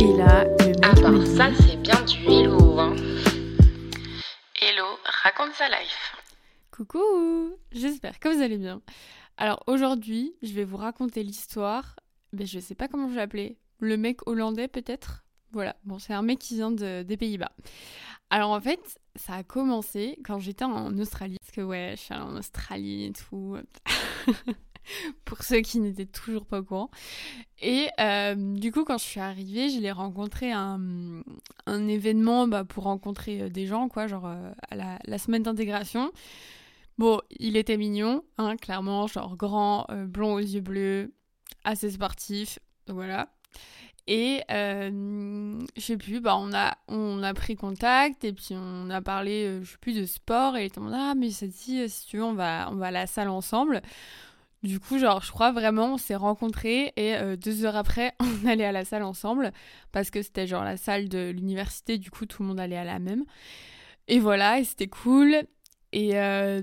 Et là, le mec Ah bah ça c'est bien du hello hein. Hello, raconte sa life. Coucou J'espère que vous allez bien. Alors aujourd'hui, je vais vous raconter l'histoire, mais je sais pas comment je vais l'appeler. Le mec hollandais peut-être? Voilà, bon c'est un mec qui vient de- des Pays-Bas. Alors en fait, ça a commencé quand j'étais en Australie. Parce que ouais, je suis allée en Australie et tout. Pour ceux qui n'étaient toujours pas au courant. Et euh, du coup, quand je suis arrivée, je l'ai rencontré à un, un événement bah, pour rencontrer euh, des gens, quoi, genre euh, à la, semaine d'intégration. Bon, il était mignon, hein, clairement, genre grand, blond aux yeux bleus, assez sportif, voilà. Et je sais plus, bah on a, on a pris contact et puis on a parlé, je sais plus, de sport et il était en mode, ah mais ça dit, si tu veux, on va, on va à la salle ensemble. Du coup, genre, je crois vraiment, on s'est rencontrés et euh, deux heures après, on allait à la salle ensemble parce que c'était genre la salle de l'université, du coup, tout le monde allait à la même. Et voilà, et c'était cool. Et, euh,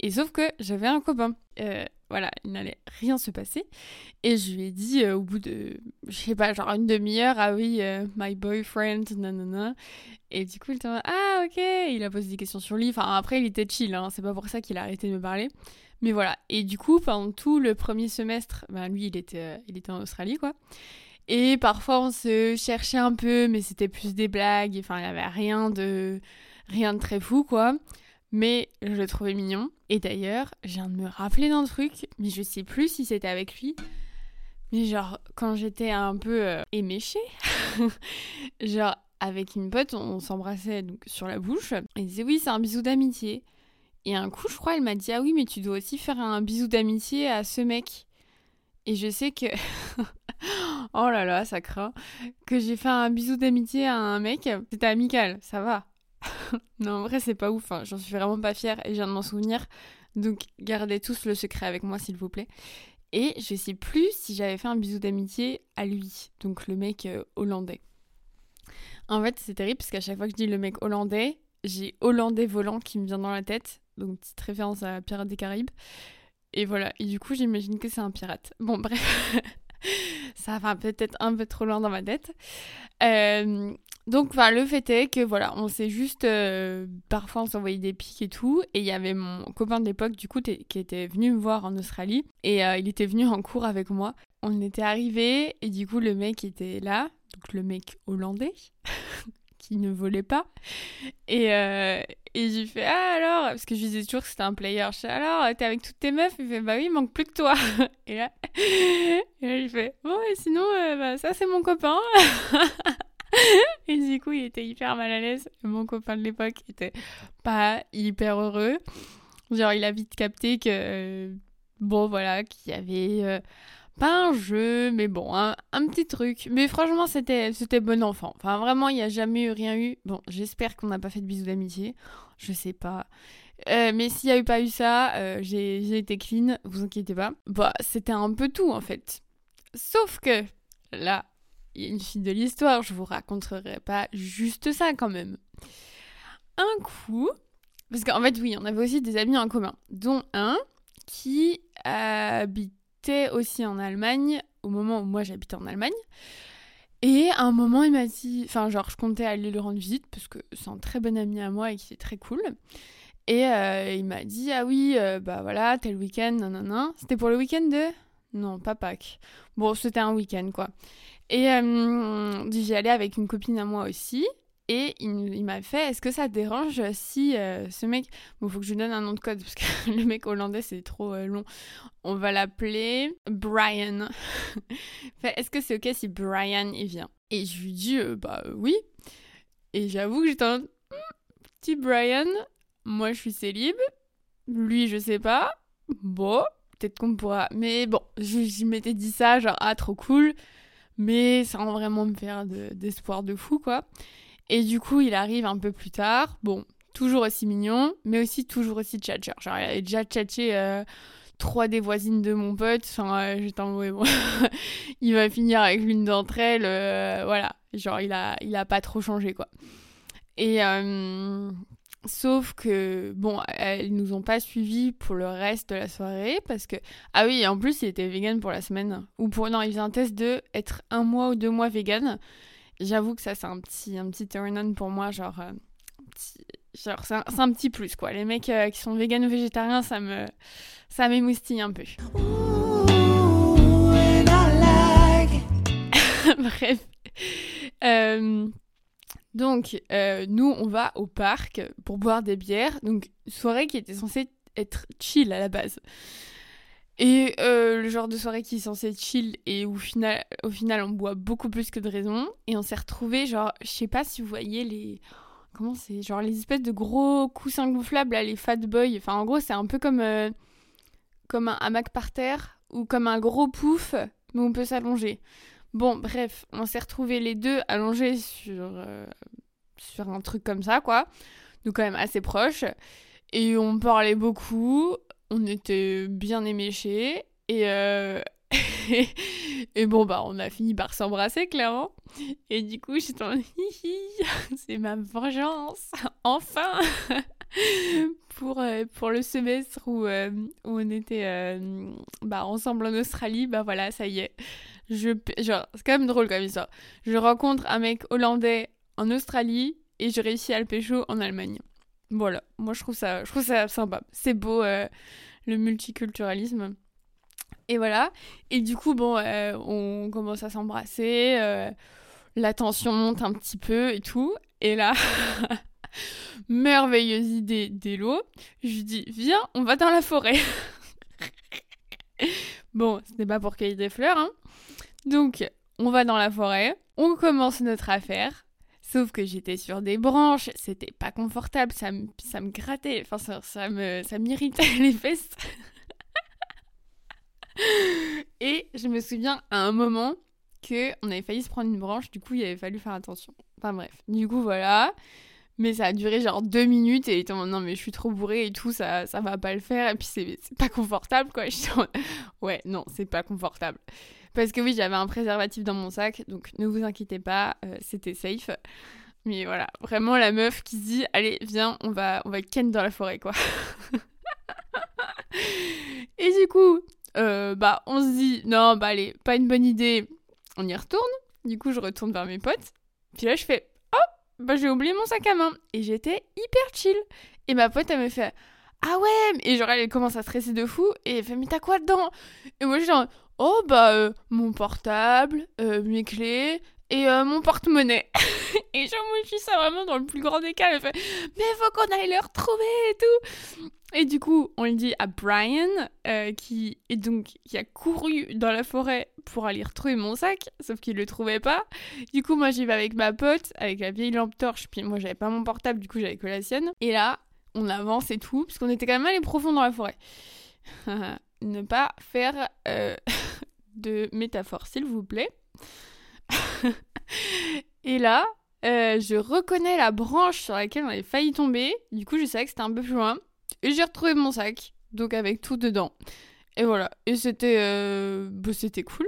et sauf que j'avais un copain. Euh, voilà, il n'allait rien se passer. Et je lui ai dit au bout de, je sais pas, genre une demi-heure, ah oui, my boyfriend, nanana. Et du coup, il était ah ok, il a posé des questions sur lui. Enfin, après, il était chill, hein, c'est pas pour ça qu'il a arrêté de me parler. Mais voilà. Et du coup, pendant tout le premier semestre, ben, lui, il était, euh, il était en Australie, quoi. Et parfois, on se cherchait un peu, mais c'était plus des blagues. Enfin, il n'y avait rien de, rien de très fou, quoi. Mais je le trouvais mignon. Et d'ailleurs, je viens de me rappeler d'un truc, mais je sais plus si c'était avec lui. Mais genre, quand j'étais un peu euh, éméchée, genre, avec une pote, on s'embrassait sur la bouche. Et disait, oui, c'est un bisou d'amitié. Et un coup, je crois, elle m'a dit, ah oui, mais tu dois aussi faire un bisou d'amitié à ce mec. Et je sais que. oh là là, ça craint. Que j'ai fait un bisou d'amitié à un mec. C'était amical, ça va. non, en vrai, c'est pas ouf. hein. J'en suis vraiment pas fière et je viens de m'en souvenir. Donc, gardez tous le secret avec moi, s'il vous plaît. Et je sais plus si j'avais fait un bisou d'amitié à lui, donc le mec euh, hollandais. En fait, c'est terrible parce qu'à chaque fois que je dis le mec hollandais, j'ai hollandais volant qui me vient dans la tête. Donc, petite référence à Pirates des Caraïbes. Et voilà. Et du coup, j'imagine que c'est un pirate. Bon, bref. Ça va peut-être un peu trop loin dans ma tête. Euh, donc, enfin, le fait est que voilà, on s'est juste. euh, parfois, on s'envoyait des pics et tout. Et il y avait mon copain de l'époque, du coup, qui était venu me voir en Australie. Et euh, il était venu en cours avec moi. On était arrivés. Et du coup, le mec était là. Donc, le mec hollandais. ne volait pas. Et, euh, et j'ai fait Ah alors Parce que je disais toujours que c'était un player. Je fais Alors, t'es avec toutes tes meufs? Il fait Bah oui, il manque plus que toi. Et là, et là fait Bon, et sinon, euh, bah, ça c'est mon copain. et du coup, il était hyper mal à l'aise. Mon copain de l'époque était pas hyper heureux. Genre, il a vite capté que. euh, bon, voilà, qu'il y avait. Pas un jeu, mais bon, un, petit truc. Mais franchement, c'était c'était bon enfant. Enfin, vraiment, il n'y a jamais eu rien eu. Bon, j'espère qu'on n'a pas fait de bisous d'amitié. Je sais pas. Euh, mais s'il n'y a eu pas eu ça, euh, j'ai j'ai été clean, vous inquiétez pas. Bah, c'était un peu tout en fait. Sauf que là, il y a une fille de l'histoire, je vous raconterai pas juste ça quand même. Un coup, parce qu'en fait, oui, on avait aussi des amis en commun, dont un qui habitait aussi en Allemagne au moment où moi j'habitais en Allemagne. Et à un moment, il m'a dit, enfin, genre, je comptais aller le rendre visite parce que c'est un très bon ami à moi et qui est très cool. Et euh, il m'a dit, ah oui, euh, bah voilà, tel week-end, nanana. C'était pour le week-end de? Non, pas Pâques. Bon, c'était un week-end, quoi. Et euh, j'y allais avec une copine à moi aussi. Et il, m'a fait, est-ce que ça te dérange si euh, ce mec... Bon, faut que je lui donne un nom de code, parce que le mec hollandais, c'est trop euh, long. On va l'appeler Brian. est-ce que c'est ok si Brian, il vient? Et je lui dis, euh, bah oui. Et j'avoue que j'étais en Hmm, petit Brian, moi je suis célib. Lui, je sais pas. Bon, peut-être qu'on pourra... Mais bon, je, m'étais dit ça, genre, ah, trop cool. Mais sans vraiment me faire de- d'espoir de fou, quoi. Et du coup, il arrive un peu plus tard. Bon, toujours aussi mignon, mais aussi toujours aussi tchatcher. Genre, il avait déjà tchatché euh, trois des voisines de mon pote. Enfin, euh, j'étais en mode, bon, il va finir avec l'une d'entre elles. euh, voilà. Genre, il a, il a pas trop changé, quoi. Et. euh, Sauf que, bon, elles nous ont pas suivis pour le reste de la soirée parce que. Ah oui, en plus, il était vegan pour la semaine. Ou pour. Non, il faisait un test de être un mois ou deux mois vegan. J'avoue que ça, c'est un petit, un petit turn on pour moi, genre, euh, genre c'est un, un petit plus, quoi. Les mecs euh, qui sont vegan ou végétariens, ça me, ça m'émoustille un peu. Bref. Euh, donc, nous, on va au parc pour boire des bières. Donc, soirée qui était censée être chill à la base. Et euh, le genre de soirée qui est censée être chill et où final, au final on boit beaucoup plus que de raison. Et on s'est retrouvés, genre, je sais pas si vous voyez les. Comment c'est Genre les espèces de gros coussins gonflables, les fat boys. Enfin, en gros, c'est un peu comme, euh, comme un hamac par terre ou comme un gros pouf, mais on peut s'allonger. Bon, bref, on s'est retrouvés les deux allongés sur, euh, sur un truc comme ça, quoi. Donc, quand même assez proches. Et on parlait beaucoup. On était bien éméchés. Et, euh, et bon, bah, on a fini par s'embrasser, clairement. Et du coup, j'étais en c'est ma vengeance, enfin pour, euh, pour le semestre où, euh, où on était bah, ensemble en Australie, bah voilà, ça y est. Je, genre, c'est quand même drôle comme histoire. Je rencontre un mec hollandais en Australie et je réussis à le pécho en Allemagne. Voilà, moi je trouve ça, je trouve ça sympa. C'est beau euh, le multiculturalisme. Et voilà. Et du coup, bon, euh, on commence à s'embrasser. euh, la tension monte un petit peu et tout. Et là, merveilleuse idée d'Elo. Je lui dis, viens, on va dans la forêt. bon, ce n'est pas pour cueillir des fleurs. Hein. Donc, on va dans la forêt. On commence notre affaire. Sauf que j'étais sur des branches, c'était pas confortable, ça me, ça me grattait, enfin ça, ça me, ça m'irritait les fesses. Et je me souviens à un moment que on avait failli se prendre une branche, du coup il avait fallu faire attention. Enfin bref, du coup voilà. Mais ça a duré genre deux minutes et mode, non mais je suis trop bourrée et tout, ça, ça va pas le faire. Et puis c'est pas confortable quoi. Mode, ouais, non, c'est pas confortable. Parce que oui, j'avais un préservatif dans mon sac, donc ne vous inquiétez pas, euh, c'était safe. Mais voilà, vraiment la meuf qui se dit, allez, viens, on va, on va ken dans la forêt quoi. et du coup, euh, bah on se dit, non, bah allez, pas une bonne idée, on y retourne. Du coup, je retourne vers mes potes. Puis là, je fais, oh, bah j'ai oublié mon sac à main. Et j'étais hyper chill. Et ma pote, elle me fait, ah ouais, et genre elle commence à stresser de fou. Et elle fait, mais t'as quoi dedans? Et moi, je genre, oh bah euh, mon portable, euh, mes clés et euh, mon porte-monnaie. et genre, moi, je suis ça vraiment dans le plus grand des cas. Elle fait, mais faut qu'on aille le retrouver et tout. Et du coup, on le dit à Brian, qui est donc qui a couru dans la forêt pour aller retrouver mon sac, sauf qu'il le trouvait pas. Du coup, moi, j'y vais avec ma pote, avec la vieille lampe torche. Puis moi, j'avais pas mon portable, du coup, j'avais que la sienne. Et là, on avance et tout, parce qu'on était quand même allé profond dans la forêt. ne pas faire euh, de métaphore, s'il vous plaît. et là, euh, je reconnais la branche sur laquelle on avait failli tomber. Du coup, je savais que c'était un peu plus loin. Et j'ai retrouvé mon sac, donc avec tout dedans. Et voilà. Et c'était, euh, bah, c'était cool.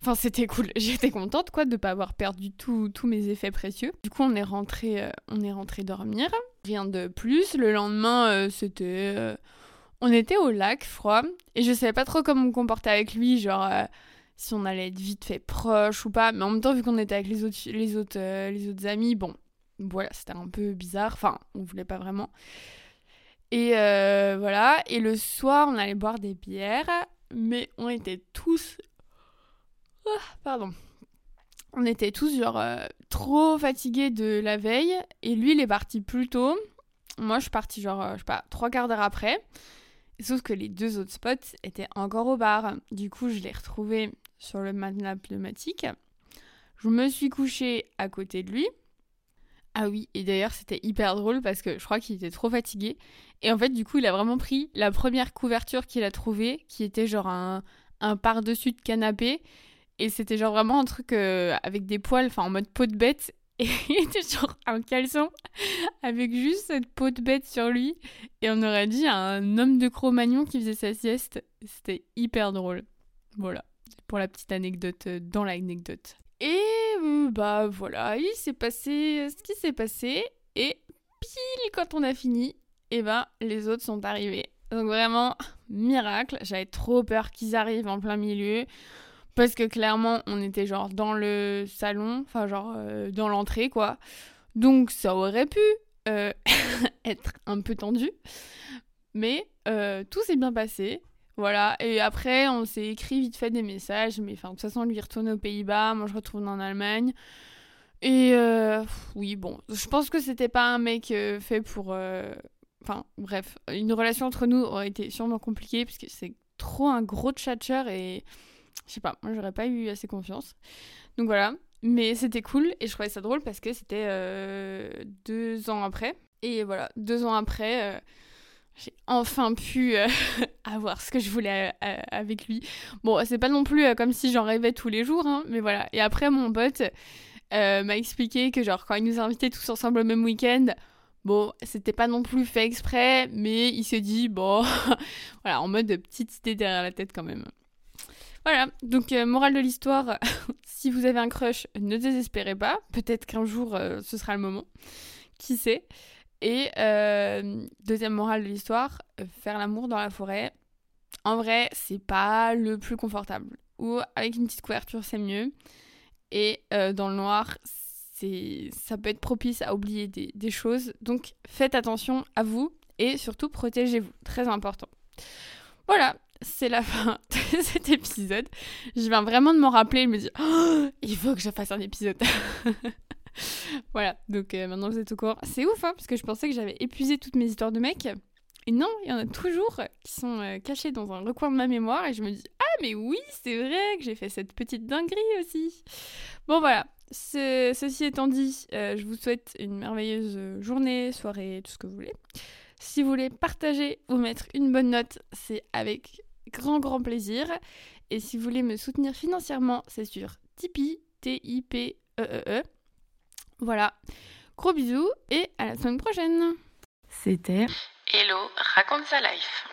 Enfin, c'était cool. J'étais contente, quoi, de pas avoir perdu tous mes effets précieux. Du coup, on est rentré, on est rentré dormir. Rien de plus. Le lendemain, euh, c'était, euh, on était au lac, froid, et je savais pas trop comment me comporter avec lui, genre euh, si on allait être vite fait proche ou pas. Mais en même temps, vu qu'on était avec les autres, les autres, amis, bon, voilà, c'était un peu bizarre. Enfin, on voulait pas vraiment. Et voilà. Et le soir, on allait boire des bières, mais on était tous, Ah, pardon. On était tous genre euh, trop fatigués de la veille et lui il est parti plus tôt. Moi je suis partie genre euh, je sais pas trois quarts d'heure après. Sauf que les deux autres spots étaient encore au bar. Du coup je l'ai retrouvé sur le matelas pneumatique. Je me suis couchée à côté de lui. Ah oui, et d'ailleurs c'était hyper drôle parce que je crois qu'il était trop fatigué. Et en fait du coup il a vraiment pris la première couverture qu'il a trouvée, qui était genre un, un par-dessus de canapé. Et c'était genre vraiment un truc euh, avec des poils, enfin en mode peau de bête. Et il était genre un caleçon avec juste cette peau de bête sur lui. Et on aurait dit un homme de Cro-Magnon qui faisait sa sieste. C'était hyper drôle. Voilà, pour la petite anecdote euh, dans l'anecdote. Et euh, bah voilà, il s'est passé ce qui s'est passé. Et pile quand on a fini, et ben les autres sont arrivés. Donc vraiment, miracle. J'avais trop peur qu'ils arrivent en plein milieu. Parce que clairement, on était genre dans le salon, enfin genre euh, dans l'entrée, quoi. Donc ça aurait pu euh, être un peu tendu. Mais euh, tout s'est bien passé. Voilà. Et après, on s'est écrit vite fait des messages. Mais enfin, de toute façon, lui retourne aux Pays-Bas. Moi, je retourne en Allemagne. Et oui, bon. Je pense que c'était pas un mec fait pour. Enfin, bref. Une relation entre nous aurait été sûrement compliquée. Parce que c'est trop un gros tchatcher. Et je sais pas, moi j'aurais pas eu assez confiance. Donc voilà, mais c'était cool et je trouvais ça drôle parce que c'était euh, deux ans après. Et voilà, deux ans après, euh, j'ai enfin pu euh, avoir ce que je voulais avec lui. Bon, c'est pas non plus comme si j'en rêvais tous les jours, hein, mais voilà. Et après, mon pote m'a expliqué que, genre, quand il nous invitait tous ensemble le même week-end, Bon, c'était pas non plus fait exprès, mais il s'est dit, bon, voilà, en mode petite idée derrière la tête quand même. Voilà, donc euh, morale de l'histoire, si vous avez un crush, ne désespérez pas. Peut-être qu'un jour, euh, ce sera le moment. Qui sait? Et euh, deuxième morale de l'histoire, faire l'amour dans la forêt. En vrai, c'est pas le plus confortable. Ou avec une petite couverture, c'est mieux. Et dans le noir, c'est ça peut être propice à oublier des, choses. Donc faites attention à vous et surtout protégez-vous. Très important. Voilà, c'est la fin cet épisode. Je viens vraiment de m'en rappeler et me dire oh, il faut que je fasse un épisode. voilà, donc euh, maintenant vous êtes au courant. C'est ouf, hein, parce que je pensais que j'avais épuisé toutes mes histoires de mecs. Et non, il y en a toujours qui sont euh, cachés dans un recoin de ma mémoire et je me dis ah mais oui, c'est vrai que j'ai fait cette petite dinguerie aussi. Bon voilà, ceci étant dit, euh, je vous souhaite une merveilleuse journée, soirée, tout ce que vous voulez. Si vous voulez partager ou mettre une bonne note, c'est avec grand grand plaisir. Et si vous voulez me soutenir financièrement, c'est sur Tipeee, T-I-P-E-E-E. Voilà. Gros bisous et à la semaine prochaine. C'était Hello, raconte sa life.